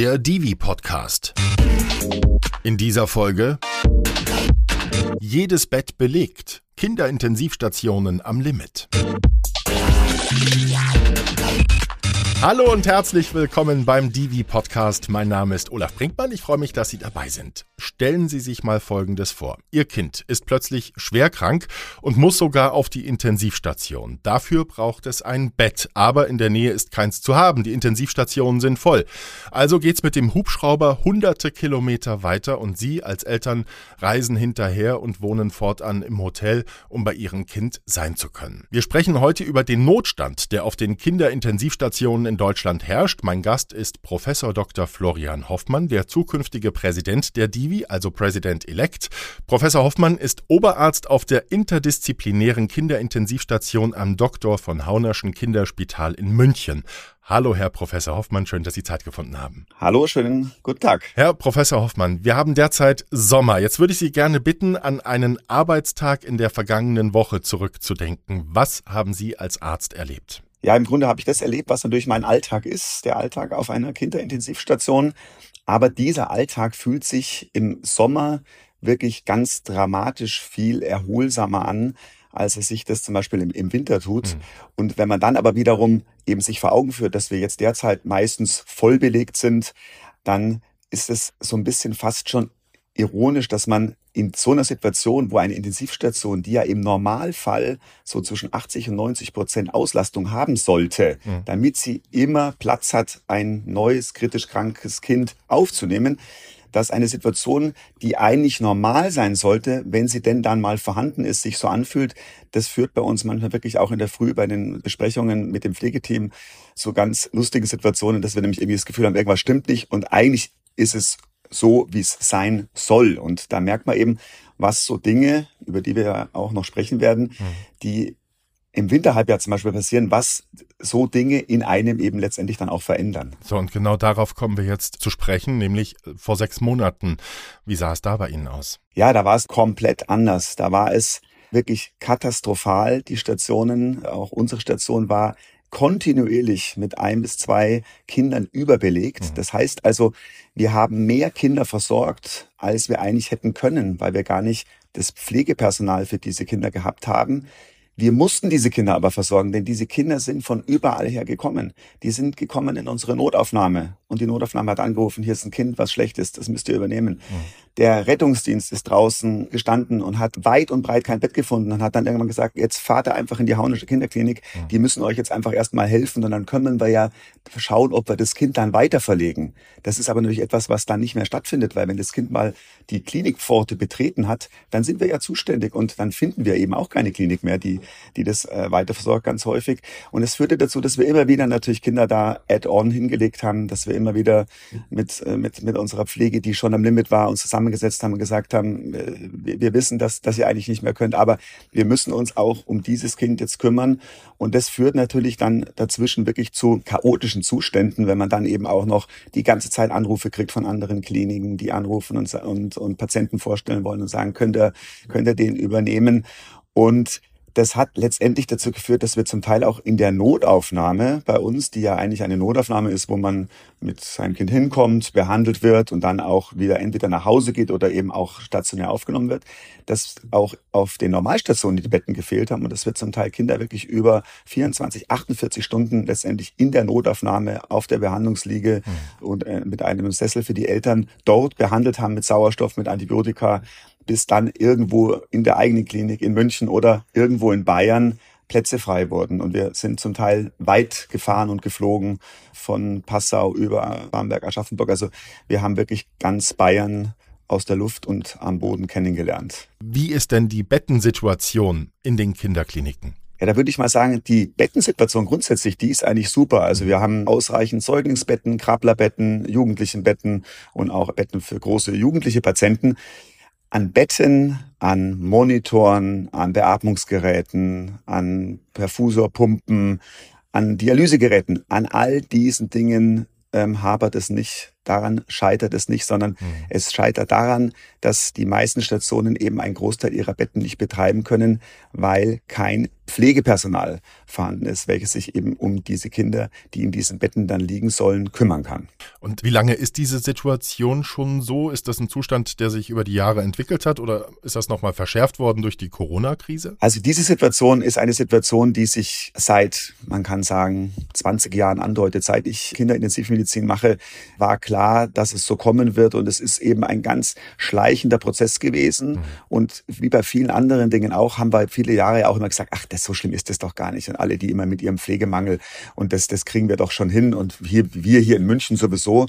der Divi Podcast. In dieser Folge jedes Bett belegt. Kinderintensivstationen am Limit. Hallo und herzlich willkommen beim Divi Podcast. Mein Name ist Olaf Brinkmann. Ich freue mich, dass Sie dabei sind. Stellen Sie sich mal Folgendes vor. Ihr Kind ist plötzlich schwer krank und muss sogar auf die Intensivstation. Dafür braucht es ein Bett, aber in der Nähe ist keins zu haben. Die Intensivstationen sind voll. Also geht's mit dem Hubschrauber hunderte Kilometer weiter und Sie als Eltern reisen hinterher und wohnen fortan im Hotel, um bei Ihrem Kind sein zu können. Wir sprechen heute über den Notstand, der auf den Kinderintensivstationen in Deutschland herrscht. Mein Gast ist Professor Dr. Florian Hoffmann, der zukünftige Präsident der Divi, also President-elect. Professor Hoffmann ist Oberarzt auf der interdisziplinären Kinderintensivstation am Dr. von Haunerschen Kinderspital in München. Hallo, Herr Professor Hoffmann, schön, dass Sie Zeit gefunden haben. Hallo, schönen guten Tag. Herr Professor Hoffmann, wir haben derzeit Sommer. Jetzt würde ich Sie gerne bitten, an einen Arbeitstag in der vergangenen Woche zurückzudenken. Was haben Sie als Arzt erlebt? Ja, im Grunde habe ich das erlebt, was natürlich mein Alltag ist, der Alltag auf einer Kinderintensivstation. Aber dieser Alltag fühlt sich im Sommer wirklich ganz dramatisch viel erholsamer an, als es sich das zum Beispiel im, im Winter tut. Mhm. Und wenn man dann aber wiederum eben sich vor Augen führt, dass wir jetzt derzeit meistens voll belegt sind, dann ist es so ein bisschen fast schon ironisch, dass man in so einer Situation, wo eine Intensivstation, die ja im Normalfall so zwischen 80 und 90 Prozent Auslastung haben sollte, mhm. damit sie immer Platz hat, ein neues kritisch krankes Kind aufzunehmen, dass eine Situation, die eigentlich normal sein sollte, wenn sie denn dann mal vorhanden ist, sich so anfühlt, das führt bei uns manchmal wirklich auch in der Früh bei den Besprechungen mit dem Pflegeteam zu ganz lustigen Situationen, dass wir nämlich irgendwie das Gefühl haben, irgendwas stimmt nicht und eigentlich ist es so, wie es sein soll. Und da merkt man eben, was so Dinge, über die wir ja auch noch sprechen werden, mhm. die im Winterhalbjahr zum Beispiel passieren, was so Dinge in einem eben letztendlich dann auch verändern. So, und genau darauf kommen wir jetzt zu sprechen, nämlich äh, vor sechs Monaten. Wie sah es da bei Ihnen aus? Ja, da war es komplett anders. Da war es wirklich katastrophal. Die Stationen, auch unsere Station war kontinuierlich mit ein bis zwei Kindern überbelegt. Mhm. Das heißt also, wir haben mehr Kinder versorgt, als wir eigentlich hätten können, weil wir gar nicht das Pflegepersonal für diese Kinder gehabt haben. Wir mussten diese Kinder aber versorgen, denn diese Kinder sind von überall her gekommen. Die sind gekommen in unsere Notaufnahme. Und die Notaufnahme hat angerufen, hier ist ein Kind, was schlecht ist, das müsst ihr übernehmen. Mhm. Der Rettungsdienst ist draußen gestanden und hat weit und breit kein Bett gefunden und hat dann irgendwann gesagt, jetzt fahrt ihr einfach in die Haunische Kinderklinik. Mhm. Die müssen euch jetzt einfach erstmal helfen und dann können wir ja schauen, ob wir das Kind dann weiter verlegen. Das ist aber natürlich etwas, was dann nicht mehr stattfindet, weil wenn das Kind mal die Klinikpforte betreten hat, dann sind wir ja zuständig und dann finden wir eben auch keine Klinik mehr, die die das äh, weiter versorgt, ganz häufig. Und es führte dazu, dass wir immer wieder natürlich Kinder da add-on hingelegt haben, dass wir immer wieder mit, äh, mit, mit unserer Pflege, die schon am Limit war, uns zusammengesetzt haben und gesagt haben, äh, wir, wir wissen, dass, dass ihr eigentlich nicht mehr könnt, aber wir müssen uns auch um dieses Kind jetzt kümmern. Und das führt natürlich dann dazwischen wirklich zu chaotischen Zuständen, wenn man dann eben auch noch die ganze Zeit Anrufe kriegt von anderen Kliniken, die anrufen und, und, und Patienten vorstellen wollen und sagen, könnt ihr, könnt ihr den übernehmen? Und das hat letztendlich dazu geführt, dass wir zum Teil auch in der Notaufnahme bei uns, die ja eigentlich eine Notaufnahme ist, wo man mit seinem Kind hinkommt, behandelt wird und dann auch wieder entweder nach Hause geht oder eben auch stationär aufgenommen wird, dass auch auf den Normalstationen die Betten gefehlt haben und dass wir zum Teil Kinder wirklich über 24, 48 Stunden letztendlich in der Notaufnahme auf der Behandlungsliege mhm. und äh, mit einem Sessel für die Eltern dort behandelt haben mit Sauerstoff, mit Antibiotika bis dann irgendwo in der eigenen Klinik in München oder irgendwo in Bayern Plätze frei wurden. Und wir sind zum Teil weit gefahren und geflogen von Passau über Bamberg, Aschaffenburg. Also wir haben wirklich ganz Bayern aus der Luft und am Boden kennengelernt. Wie ist denn die Bettensituation in den Kinderkliniken? Ja, da würde ich mal sagen, die Bettensituation grundsätzlich, die ist eigentlich super. Also wir haben ausreichend Säuglingsbetten, Krabblerbetten, Jugendlichenbetten und auch Betten für große jugendliche Patienten an Betten, an Monitoren, an Beatmungsgeräten, an Perfusorpumpen, an Dialysegeräten, an all diesen Dingen ähm, hapert es nicht. Daran scheitert es nicht, sondern mhm. es scheitert daran, dass die meisten Stationen eben einen Großteil ihrer Betten nicht betreiben können, weil kein Pflegepersonal vorhanden ist, welches sich eben um diese Kinder, die in diesen Betten dann liegen sollen, kümmern kann. Und wie lange ist diese Situation schon so? Ist das ein Zustand, der sich über die Jahre entwickelt hat oder ist das nochmal verschärft worden durch die Corona-Krise? Also diese Situation ist eine Situation, die sich seit, man kann sagen, 20 Jahren andeutet. Seit ich Kinderintensivmedizin mache, war klar, dass es so kommen wird und es ist eben ein ganz schleichender Prozess gewesen. Mhm. Und wie bei vielen anderen Dingen auch, haben wir viele Jahre auch immer gesagt, ach, das so schlimm ist das doch gar nicht. Und alle, die immer mit ihrem Pflegemangel und das, das kriegen wir doch schon hin und hier, wir hier in München sowieso.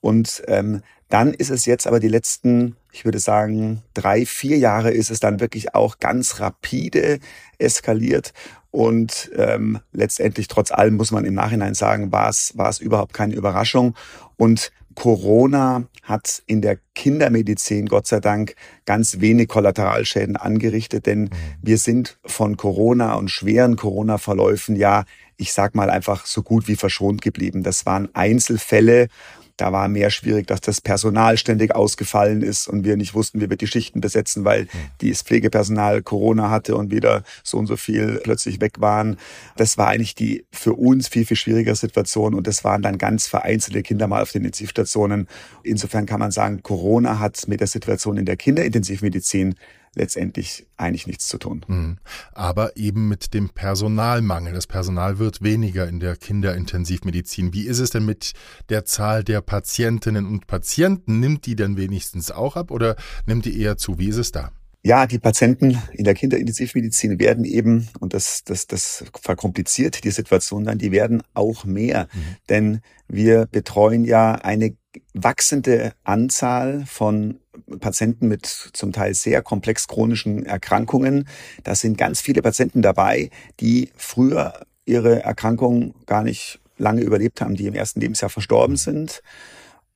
Und ähm, dann ist es jetzt aber die letzten, ich würde sagen, drei, vier Jahre ist es dann wirklich auch ganz rapide eskaliert. Und ähm, letztendlich, trotz allem, muss man im Nachhinein sagen, war es, war es überhaupt keine Überraschung. Und Corona hat in der Kindermedizin Gott sei Dank ganz wenig Kollateralschäden angerichtet, denn mhm. wir sind von Corona und schweren Corona-Verläufen ja, ich sag mal einfach so gut wie verschont geblieben. Das waren Einzelfälle da war mehr schwierig, dass das Personal ständig ausgefallen ist und wir nicht wussten, wie wir die Schichten besetzen, weil das Pflegepersonal Corona hatte und wieder so und so viel plötzlich weg waren. Das war eigentlich die für uns viel, viel schwierigere Situation und das waren dann ganz vereinzelte Kinder mal auf den Intensivstationen. Insofern kann man sagen, Corona hat mit der Situation in der Kinderintensivmedizin letztendlich eigentlich nichts zu tun. Mhm. Aber eben mit dem Personalmangel. Das Personal wird weniger in der Kinderintensivmedizin. Wie ist es denn mit der Zahl der Patientinnen und Patienten? Nimmt die denn wenigstens auch ab oder nimmt die eher zu? Wie ist es da? Ja, die Patienten in der Kinderintensivmedizin werden eben, und das, das, das verkompliziert die Situation dann, die werden auch mehr. Mhm. Denn wir betreuen ja eine wachsende Anzahl von Patienten mit zum Teil sehr komplex chronischen Erkrankungen. Da sind ganz viele Patienten dabei, die früher ihre Erkrankung gar nicht lange überlebt haben, die im ersten Lebensjahr verstorben sind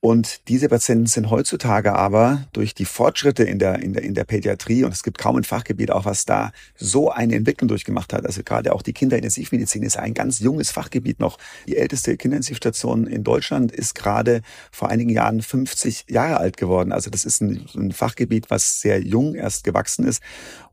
und diese Patienten sind heutzutage aber durch die Fortschritte in der, in der, in der Pädiatrie, und es gibt kaum ein Fachgebiet auch, was da so eine Entwicklung durchgemacht hat. Also gerade auch die Kinderintensivmedizin ist ein ganz junges Fachgebiet noch. Die älteste Kinderintensivstation in Deutschland ist gerade vor einigen Jahren 50 Jahre alt geworden. Also das ist ein, ein Fachgebiet, was sehr jung erst gewachsen ist.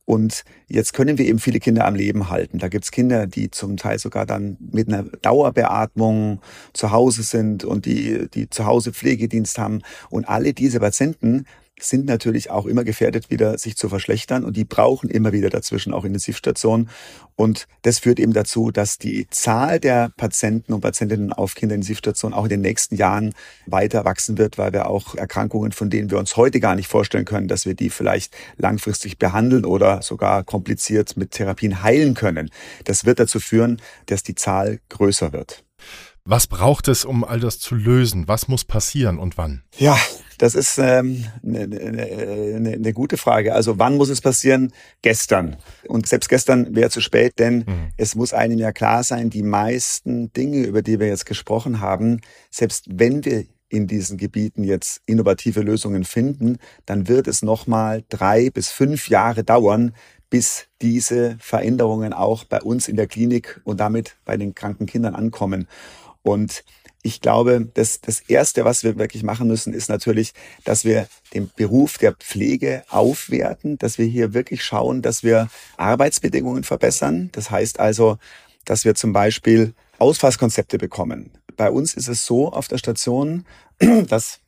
Und jetzt können wir eben viele Kinder am Leben halten. Da gibt's Kinder, die zum Teil sogar dann mit einer Dauerbeatmung zu Hause sind und die, die zu Hause Pflegedienst haben. Und alle diese Patienten sind natürlich auch immer gefährdet, wieder sich zu verschlechtern und die brauchen immer wieder dazwischen auch Intensivstationen. Und das führt eben dazu, dass die Zahl der Patienten und Patientinnen auf Kinderintensivstationen auch in den nächsten Jahren weiter wachsen wird, weil wir auch Erkrankungen, von denen wir uns heute gar nicht vorstellen können, dass wir die vielleicht langfristig behandeln oder sogar kompliziert mit Therapien heilen können. Das wird dazu führen, dass die Zahl größer wird. Was braucht es, um all das zu lösen? Was muss passieren und wann? Ja, das ist ähm, eine ne, ne, ne gute Frage. Also wann muss es passieren? Gestern. Und selbst gestern wäre zu spät, denn mhm. es muss einem ja klar sein, die meisten Dinge, über die wir jetzt gesprochen haben, selbst wenn wir in diesen Gebieten jetzt innovative Lösungen finden, dann wird es nochmal drei bis fünf Jahre dauern, bis diese Veränderungen auch bei uns in der Klinik und damit bei den kranken Kindern ankommen. Und ich glaube, das, das Erste, was wir wirklich machen müssen, ist natürlich, dass wir den Beruf der Pflege aufwerten, dass wir hier wirklich schauen, dass wir Arbeitsbedingungen verbessern. Das heißt also, dass wir zum Beispiel Ausfasskonzepte bekommen. Bei uns ist es so auf der Station, dass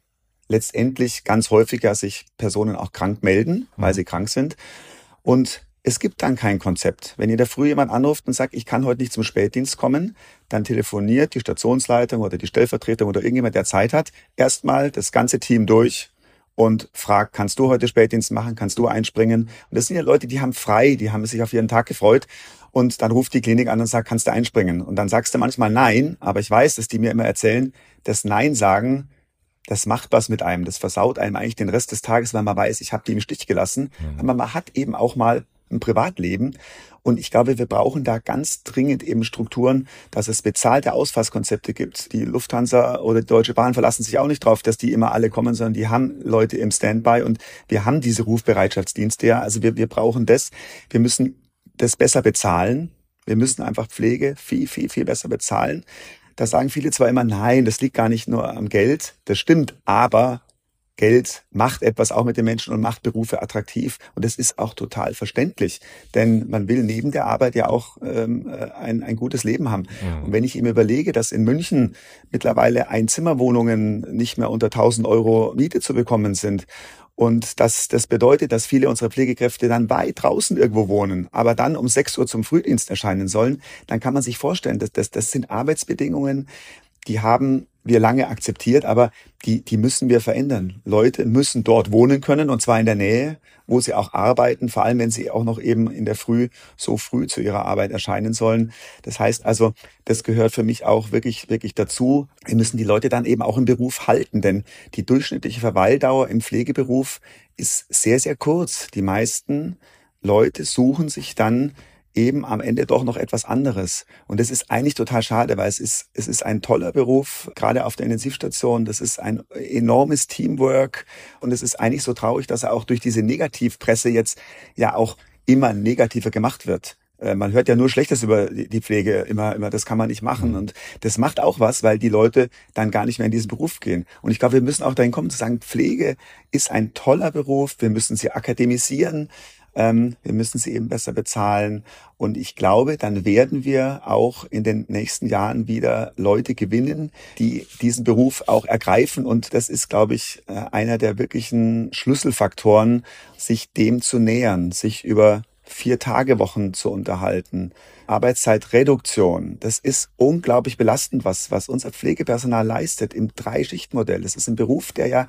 letztendlich ganz häufiger sich Personen auch krank melden, weil sie krank sind. Und es gibt dann kein Konzept. Wenn ihr da früh jemand anruft und sagt, ich kann heute nicht zum Spätdienst kommen, dann telefoniert die Stationsleitung oder die Stellvertretung oder irgendjemand, der Zeit hat, erstmal das ganze Team durch und fragt, kannst du heute Spätdienst machen, kannst du einspringen? Und das sind ja Leute, die haben frei, die haben sich auf ihren Tag gefreut. Und dann ruft die Klinik an und sagt, kannst du einspringen? Und dann sagst du manchmal nein, aber ich weiß, dass die mir immer erzählen, das Nein sagen, das macht was mit einem, das versaut einem eigentlich den Rest des Tages, weil man weiß, ich habe die im Stich gelassen. Mhm. Aber man hat eben auch mal im Privatleben. Und ich glaube, wir brauchen da ganz dringend eben Strukturen, dass es bezahlte Ausfasskonzepte gibt. Die Lufthansa oder die Deutsche Bahn verlassen sich auch nicht drauf, dass die immer alle kommen, sondern die haben Leute im Standby und wir haben diese Rufbereitschaftsdienste ja. Also wir, wir brauchen das. Wir müssen das besser bezahlen. Wir müssen einfach Pflege viel, viel, viel besser bezahlen. da sagen viele zwar immer, nein, das liegt gar nicht nur am Geld, das stimmt, aber Geld macht etwas auch mit den Menschen und macht Berufe attraktiv. Und das ist auch total verständlich, denn man will neben der Arbeit ja auch ähm, äh, ein, ein gutes Leben haben. Mhm. Und wenn ich ihm überlege, dass in München mittlerweile Einzimmerwohnungen nicht mehr unter 1000 Euro Miete zu bekommen sind und das, das bedeutet, dass viele unserer Pflegekräfte dann weit draußen irgendwo wohnen, aber dann um 6 Uhr zum Frühdienst erscheinen sollen, dann kann man sich vorstellen, dass das, das sind Arbeitsbedingungen, die haben wir lange akzeptiert, aber die, die müssen wir verändern. Leute müssen dort wohnen können und zwar in der Nähe, wo sie auch arbeiten, vor allem wenn sie auch noch eben in der Früh so früh zu ihrer Arbeit erscheinen sollen. Das heißt also, das gehört für mich auch wirklich, wirklich dazu. Wir müssen die Leute dann eben auch im Beruf halten, denn die durchschnittliche Verweildauer im Pflegeberuf ist sehr, sehr kurz. Die meisten Leute suchen sich dann eben am Ende doch noch etwas anderes. Und das ist eigentlich total schade, weil es ist, es ist ein toller Beruf, gerade auf der Intensivstation. Das ist ein enormes Teamwork. Und es ist eigentlich so traurig, dass er auch durch diese Negativpresse jetzt ja auch immer negativer gemacht wird. Äh, man hört ja nur Schlechtes über die Pflege, immer, immer, das kann man nicht machen. Mhm. Und das macht auch was, weil die Leute dann gar nicht mehr in diesen Beruf gehen. Und ich glaube, wir müssen auch dahin kommen zu sagen, Pflege ist ein toller Beruf. Wir müssen sie akademisieren. Ähm, wir müssen sie eben besser bezahlen. Und ich glaube, dann werden wir auch in den nächsten Jahren wieder Leute gewinnen, die diesen Beruf auch ergreifen. Und das ist, glaube ich, äh, einer der wirklichen Schlüsselfaktoren, sich dem zu nähern, sich über vier Tage Wochen zu unterhalten. Arbeitszeitreduktion. Das ist unglaublich belastend, was, was unser Pflegepersonal leistet im Dreischichtmodell. Das ist ein Beruf, der ja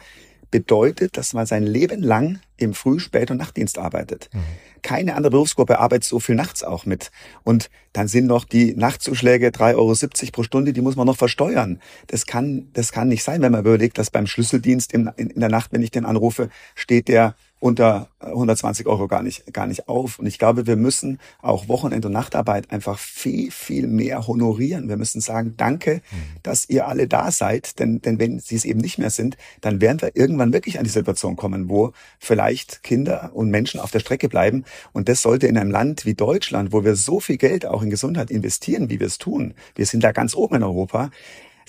bedeutet, dass man sein Leben lang im Früh-, Spät- und Nachtdienst arbeitet. Mhm. Keine andere Berufsgruppe arbeitet so viel nachts auch mit. Und dann sind noch die Nachtzuschläge 3,70 Euro pro Stunde, die muss man noch versteuern. Das kann, das kann nicht sein, wenn man überlegt, dass beim Schlüsseldienst in, in, in der Nacht, wenn ich den anrufe, steht der unter 120 Euro gar nicht, gar nicht auf. Und ich glaube, wir müssen auch Wochenend- und Nachtarbeit einfach viel, viel mehr honorieren. Wir müssen sagen, danke, mhm. dass ihr alle da seid. Denn, denn wenn sie es eben nicht mehr sind, dann werden wir irgendwann wirklich an die Situation kommen, wo vielleicht Kinder und Menschen auf der Strecke bleiben. Und das sollte in einem Land wie Deutschland, wo wir so viel Geld auch in Gesundheit investieren, wie wir es tun. Wir sind da ganz oben in Europa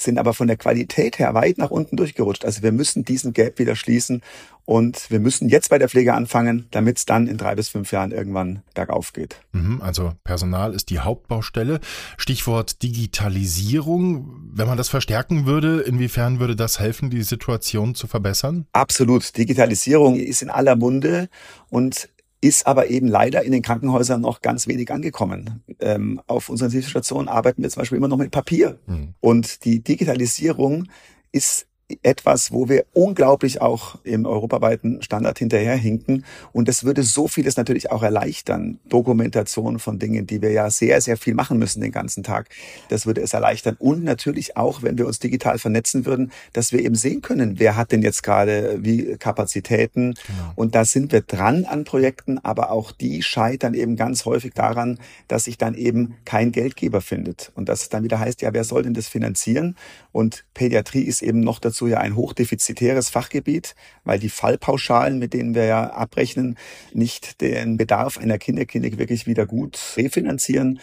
sind aber von der Qualität her weit nach unten durchgerutscht. Also wir müssen diesen Gap wieder schließen und wir müssen jetzt bei der Pflege anfangen, damit es dann in drei bis fünf Jahren irgendwann bergauf geht. Mhm, also Personal ist die Hauptbaustelle. Stichwort Digitalisierung. Wenn man das verstärken würde, inwiefern würde das helfen, die Situation zu verbessern? Absolut. Digitalisierung ist in aller Munde und ist aber eben leider in den Krankenhäusern noch ganz wenig angekommen. Ähm, auf unseren Intensivstationen arbeiten wir zum Beispiel immer noch mit Papier. Mhm. Und die Digitalisierung ist etwas, wo wir unglaublich auch im europaweiten Standard hinterherhinken. Und das würde so vieles natürlich auch erleichtern. Dokumentation von Dingen, die wir ja sehr, sehr viel machen müssen den ganzen Tag. Das würde es erleichtern. Und natürlich auch, wenn wir uns digital vernetzen würden, dass wir eben sehen können, wer hat denn jetzt gerade wie Kapazitäten. Genau. Und da sind wir dran an Projekten, aber auch die scheitern eben ganz häufig daran, dass sich dann eben kein Geldgeber findet. Und das dann wieder heißt, ja, wer soll denn das finanzieren? Und Pädiatrie ist eben noch dazu ja ein hochdefizitäres Fachgebiet, weil die Fallpauschalen, mit denen wir ja abrechnen, nicht den Bedarf einer Kinderklinik wirklich wieder gut refinanzieren.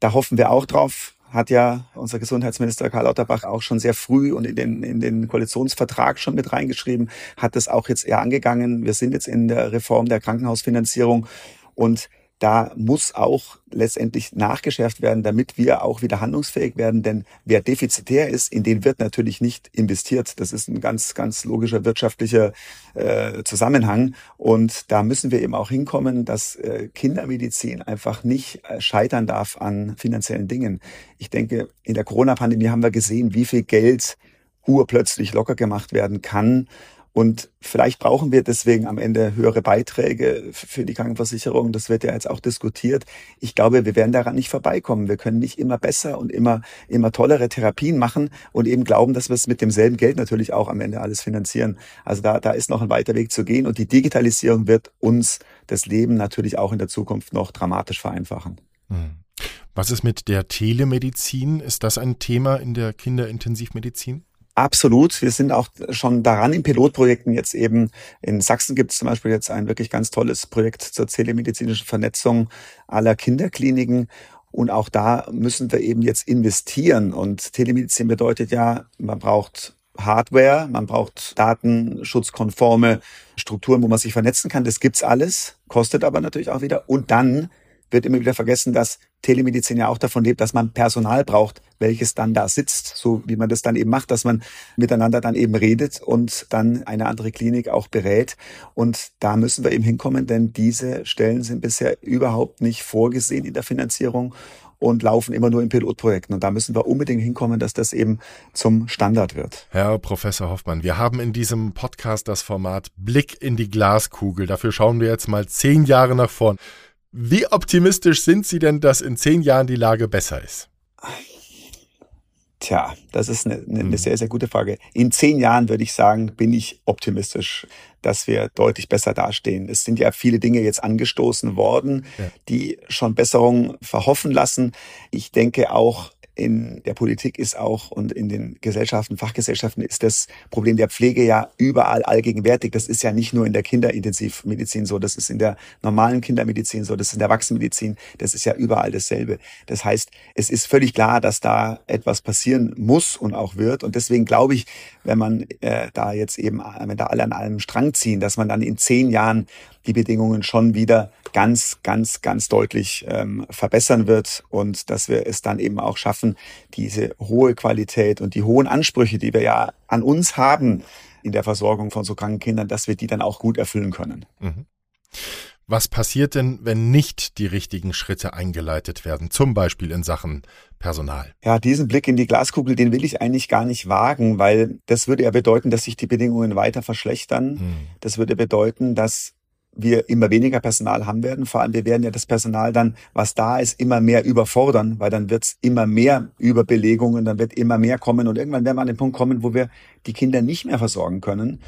Da hoffen wir auch drauf, hat ja unser Gesundheitsminister Karl Lauterbach auch schon sehr früh und in den, in den Koalitionsvertrag schon mit reingeschrieben, hat das auch jetzt eher angegangen. Wir sind jetzt in der Reform der Krankenhausfinanzierung und da muss auch letztendlich nachgeschärft werden, damit wir auch wieder handlungsfähig werden. Denn wer defizitär ist, in den wird natürlich nicht investiert. Das ist ein ganz, ganz logischer wirtschaftlicher äh, Zusammenhang. Und da müssen wir eben auch hinkommen, dass äh, Kindermedizin einfach nicht äh, scheitern darf an finanziellen Dingen. Ich denke, in der Corona-Pandemie haben wir gesehen, wie viel Geld urplötzlich locker gemacht werden kann und vielleicht brauchen wir deswegen am Ende höhere Beiträge für die Krankenversicherung. Das wird ja jetzt auch diskutiert. Ich glaube, wir werden daran nicht vorbeikommen. Wir können nicht immer besser und immer, immer tollere Therapien machen und eben glauben, dass wir es mit demselben Geld natürlich auch am Ende alles finanzieren. Also da, da ist noch ein weiter Weg zu gehen und die Digitalisierung wird uns das Leben natürlich auch in der Zukunft noch dramatisch vereinfachen. Hm. Was ist mit der Telemedizin? Ist das ein Thema in der Kinderintensivmedizin? Absolut. Wir sind auch schon daran in Pilotprojekten jetzt eben. In Sachsen gibt es zum Beispiel jetzt ein wirklich ganz tolles Projekt zur telemedizinischen Vernetzung aller Kinderkliniken. Und auch da müssen wir eben jetzt investieren. Und Telemedizin bedeutet ja, man braucht Hardware, man braucht datenschutzkonforme Strukturen, wo man sich vernetzen kann. Das gibt's alles, kostet aber natürlich auch wieder. Und dann wird immer wieder vergessen, dass Telemedizin ja auch davon lebt, dass man Personal braucht, welches dann da sitzt, so wie man das dann eben macht, dass man miteinander dann eben redet und dann eine andere Klinik auch berät. Und da müssen wir eben hinkommen, denn diese Stellen sind bisher überhaupt nicht vorgesehen in der Finanzierung und laufen immer nur in Pilotprojekten. Und da müssen wir unbedingt hinkommen, dass das eben zum Standard wird. Herr Professor Hoffmann, wir haben in diesem Podcast das Format Blick in die Glaskugel. Dafür schauen wir jetzt mal zehn Jahre nach vorn. Wie optimistisch sind Sie denn, dass in zehn Jahren die Lage besser ist? Tja, das ist eine, eine, eine, sehr, sehr gute Frage. In zehn Jahren würde ich sagen, bin ich optimistisch, dass wir deutlich besser dastehen. Es sind ja viele Dinge jetzt angestoßen worden, ja. die schon Besserungen verhoffen lassen. Ich denke auch, in der Politik ist auch und in den Gesellschaften, Fachgesellschaften ist das Problem der Pflege ja überall allgegenwärtig. Das ist ja nicht nur in der Kinderintensivmedizin so, das ist in der normalen Kindermedizin so, das ist in der Erwachsenenmedizin, das ist ja überall dasselbe. Das heißt, es ist völlig klar, dass da etwas passieren muss und auch wird. Und deswegen glaube ich, wenn man äh, da jetzt eben, wenn da alle an einem Strang ziehen, dass man dann in zehn Jahren die Bedingungen schon wieder ganz, ganz, ganz deutlich ähm, verbessern wird und dass wir es dann eben auch schaffen, diese hohe Qualität und die hohen Ansprüche, die wir ja an uns haben in der Versorgung von so kranken Kindern, dass wir die dann auch gut erfüllen können. Mhm. Was passiert denn, wenn nicht die richtigen Schritte eingeleitet werden, zum Beispiel in Sachen Personal? Ja, diesen Blick in die Glaskugel, den will ich eigentlich gar nicht wagen, weil das würde ja bedeuten, dass sich die Bedingungen weiter verschlechtern. Hm. Das würde bedeuten, dass wir immer weniger Personal haben werden. Vor allem, wir werden ja das Personal dann, was da ist, immer mehr überfordern, weil dann wird es immer mehr Überbelegungen, dann wird immer mehr kommen und irgendwann werden wir an den Punkt kommen, wo wir die Kinder nicht mehr versorgen können.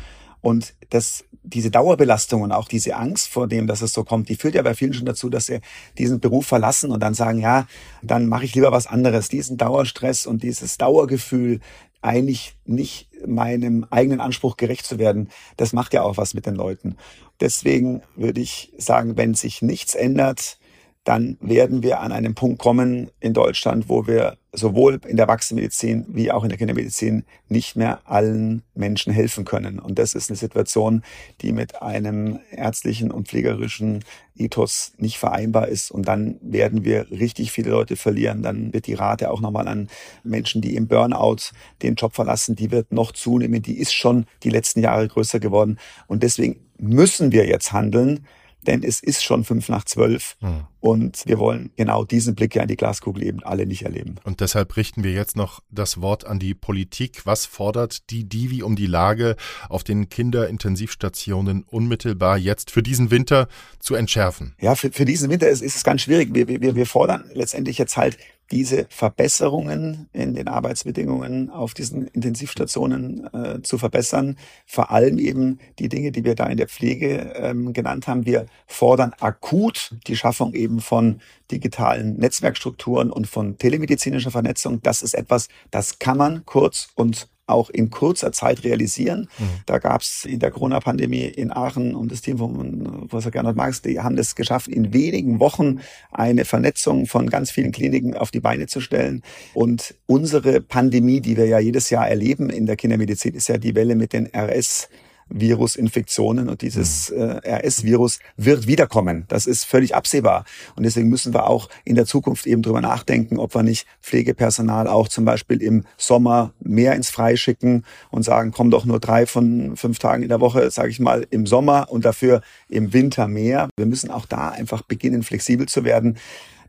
Und das, diese Dauerbelastung und auch diese Angst vor dem, dass es so kommt, die führt ja bei vielen schon dazu, dass sie diesen Beruf verlassen und dann sagen, ja, dann mache ich lieber was anderes. Diesen Dauerstress und dieses Dauergefühl, eigentlich nicht meinem eigenen Anspruch gerecht zu werden, das macht ja auch was mit den Leuten. Deswegen würde ich sagen, wenn sich nichts ändert, dann werden wir an einen Punkt kommen in Deutschland, wo wir sowohl in der Erwachsenenmedizin wie auch in der Kindermedizin nicht mehr allen Menschen helfen können. Und das ist eine Situation, die mit einem ärztlichen und pflegerischen Ethos nicht vereinbar ist. Und dann werden wir richtig viele Leute verlieren. Dann wird die Rate auch nochmal an Menschen, die im Burnout den Job verlassen, die wird noch zunehmen. Die ist schon die letzten Jahre größer geworden. Und deswegen müssen wir jetzt handeln denn es ist schon fünf nach zwölf hm. und wir wollen genau diesen Blick ja in die Glaskugel eben alle nicht erleben. Und deshalb richten wir jetzt noch das Wort an die Politik. Was fordert die Divi um die Lage auf den Kinderintensivstationen unmittelbar jetzt für diesen Winter zu entschärfen? Ja, für, für diesen Winter ist, ist es ganz schwierig. Wir, wir, wir fordern letztendlich jetzt halt diese Verbesserungen in den Arbeitsbedingungen auf diesen Intensivstationen äh, zu verbessern. Vor allem eben die Dinge, die wir da in der Pflege ähm, genannt haben. Wir fordern akut die Schaffung eben von digitalen Netzwerkstrukturen und von telemedizinischer Vernetzung. Das ist etwas, das kann man kurz und auch in kurzer Zeit realisieren. Mhm. Da gab es in der Corona-Pandemie in Aachen und das Team von Professor Gernot Marx, die haben es geschafft, in wenigen Wochen eine Vernetzung von ganz vielen Kliniken auf die Beine zu stellen. Und unsere Pandemie, die wir ja jedes Jahr erleben in der Kindermedizin, ist ja die Welle mit den RS Virusinfektionen und dieses mhm. äh, RS-Virus wird wiederkommen. Das ist völlig absehbar. Und deswegen müssen wir auch in der Zukunft eben drüber nachdenken, ob wir nicht Pflegepersonal auch zum Beispiel im Sommer mehr ins Freie schicken und sagen, komm doch nur drei von fünf Tagen in der Woche, sage ich mal, im Sommer und dafür im Winter mehr. Wir müssen auch da einfach beginnen, flexibel zu werden.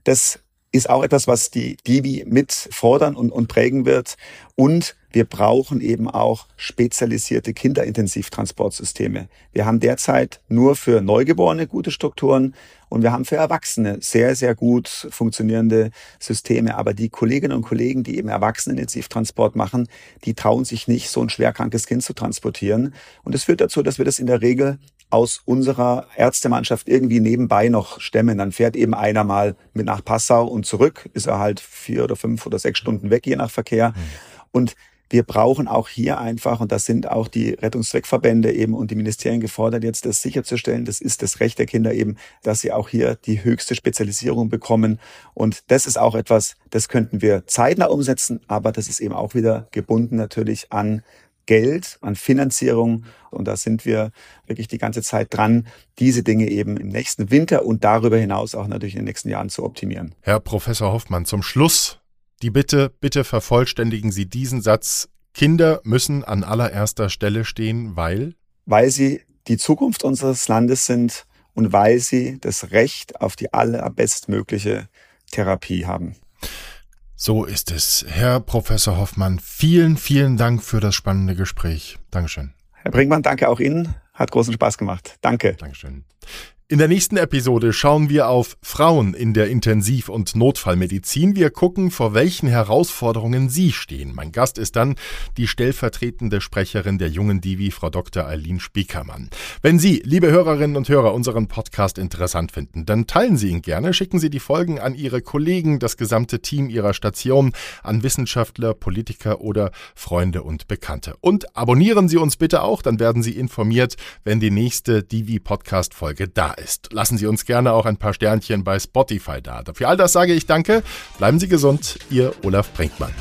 Das ist auch etwas, was die Divi mit fordern und, und prägen wird. Und wir brauchen eben auch spezialisierte Kinderintensivtransportsysteme. Wir haben derzeit nur für Neugeborene gute Strukturen und wir haben für Erwachsene sehr, sehr gut funktionierende Systeme. Aber die Kolleginnen und Kollegen, die eben Erwachsenenintensivtransport machen, die trauen sich nicht, so ein schwerkrankes Kind zu transportieren. Und das führt dazu, dass wir das in der Regel aus unserer Ärztemannschaft irgendwie nebenbei noch stemmen. Dann fährt eben einer mal mit nach Passau und zurück, ist er halt vier oder fünf oder sechs Stunden weg, je nach Verkehr. Mhm. Und wir brauchen auch hier einfach, und das sind auch die Rettungszweckverbände eben und die Ministerien gefordert, jetzt das sicherzustellen. Das ist das Recht der Kinder eben, dass sie auch hier die höchste Spezialisierung bekommen. Und das ist auch etwas, das könnten wir zeitnah umsetzen, aber das ist eben auch wieder gebunden natürlich an Geld, an Finanzierung. Und da sind wir wirklich die ganze Zeit dran, diese Dinge eben im nächsten Winter und darüber hinaus auch natürlich in den nächsten Jahren zu optimieren. Herr Professor Hoffmann, zum Schluss die Bitte, bitte vervollständigen Sie diesen Satz. Kinder müssen an allererster Stelle stehen, weil? Weil sie die Zukunft unseres Landes sind und weil sie das Recht auf die allerbestmögliche Therapie haben. So ist es. Herr Professor Hoffmann, vielen, vielen Dank für das spannende Gespräch. Dankeschön. Herr Brinkmann, danke auch Ihnen. Hat großen Spaß gemacht. Danke. Dankeschön. In der nächsten Episode schauen wir auf Frauen in der Intensiv- und Notfallmedizin. Wir gucken, vor welchen Herausforderungen sie stehen. Mein Gast ist dann die stellvertretende Sprecherin der jungen Divi, Frau Dr. Eileen Spiekermann. Wenn Sie, liebe Hörerinnen und Hörer, unseren Podcast interessant finden, dann teilen Sie ihn gerne, schicken Sie die Folgen an Ihre Kollegen, das gesamte Team Ihrer Station, an Wissenschaftler, Politiker oder Freunde und Bekannte. Und abonnieren Sie uns bitte auch, dann werden Sie informiert, wenn die nächste Divi-Podcast-Folge da ist. Lassen Sie uns gerne auch ein paar Sternchen bei Spotify da. Für all das sage ich danke. Bleiben Sie gesund, Ihr Olaf Brinkmann.